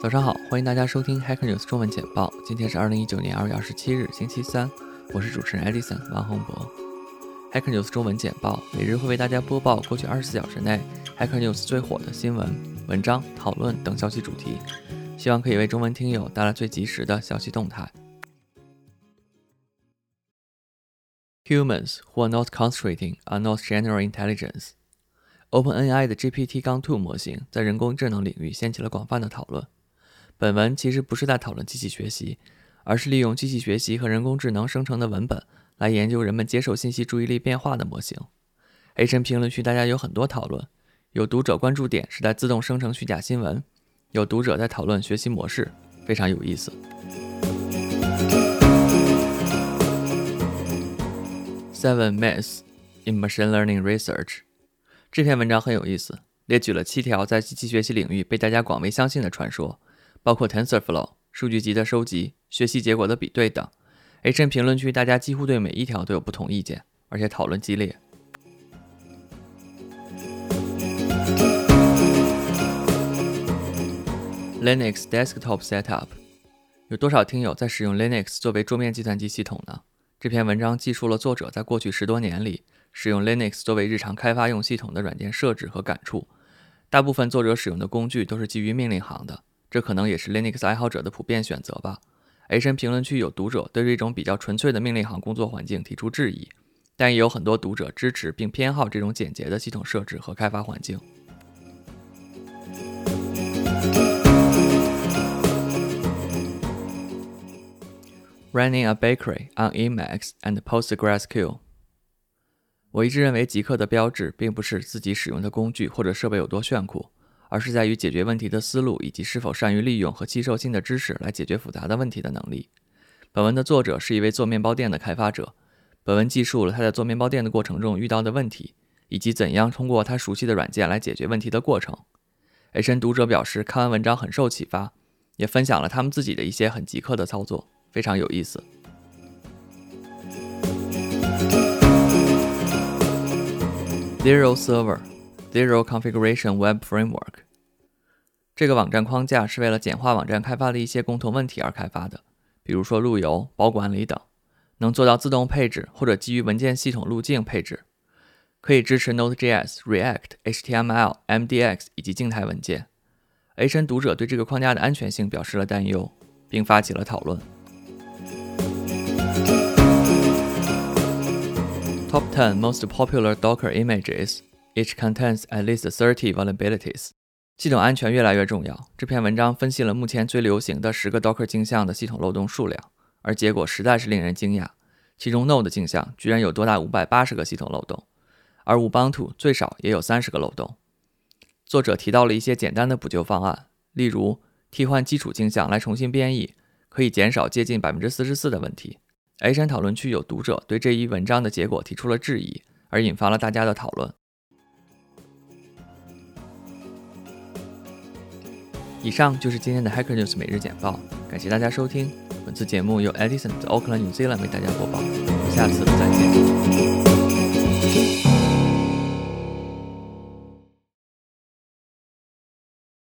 早上好，欢迎大家收听 Hacker News 中文简报。今天是二零一九年二月二十七日，星期三。我是主持人 Edison 王洪博。Hacker News 中文简报每日会为大家播报过去二十四小时内 Hacker News 最火的新闻、文章、讨论等消息主题，希望可以为中文听友带来最及时的消息动态。Humans who are not concentrating are not general intelligence. OpenAI 的 GPT-2 模型在人工智能领域掀起了广泛的讨论。本文其实不是在讨论机器学习，而是利用机器学习和人工智能生成的文本来研究人们接受信息注意力变化的模型。H 评论区大家有很多讨论，有读者关注点是在自动生成虚假新闻，有读者在讨论学习模式，非常有意思。Seven myths in machine learning research。这篇文章很有意思，列举了七条在机器学习领域被大家广为相信的传说，包括 TensorFlow、数据集的收集、学习结果的比对等。H N 评论区大家几乎对每一条都有不同意见，而且讨论激烈。Linux Desktop Setup，有多少听友在使用 Linux 作为桌面计算机系统呢？这篇文章记述了作者在过去十多年里。使用 Linux 作为日常开发用系统的软件设置和感触，大部分作者使用的工具都是基于命令行的，这可能也是 Linux 爱好者的普遍选择吧。H 神评论区有读者对这种比较纯粹的命令行工作环境提出质疑，但也有很多读者支持并偏好这种简洁的系统设置和开发环境。Running a bakery on Emacs and PostgreSQL。我一直认为，极客的标志并不是自己使用的工具或者设备有多炫酷，而是在于解决问题的思路以及是否善于利用和吸收新的知识来解决复杂的问题的能力。本文的作者是一位做面包店的开发者，本文记述了他在做面包店的过程中遇到的问题，以及怎样通过他熟悉的软件来解决问题的过程。H N 读者表示，看完文章很受启发，也分享了他们自己的一些很极客的操作，非常有意思。Zero Server Zero Configuration Web Framework 这个网站框架是为了简化网站开发的一些共同问题而开发的，比如说路由、保管理等，能做到自动配置或者基于文件系统路径配置，可以支持 Node.js、React、HTML、MDX 以及静态文件。A 神读者对这个框架的安全性表示了担忧，并发起了讨论。Top 10 most popular Docker images each contains at least 30 vulnerabilities。系统安全越来越重要。这篇文章分析了目前最流行的十个 Docker 镜像的系统漏洞数量，而结果实在是令人惊讶。其中 Node 镜像居然有多达五百八十个系统漏洞，而 Ubuntu 最少也有三十个漏洞。作者提到了一些简单的补救方案，例如替换基础镜像来重新编译，可以减少接近百分之四十四的问题。A 山讨论区有读者对这一文章的结果提出了质疑，而引发了大家的讨论。以上就是今天的 Hacker News 每日简报，感谢大家收听。本次节目由 Edison 在 Auckland New Zealand 为大家播报，下次再见。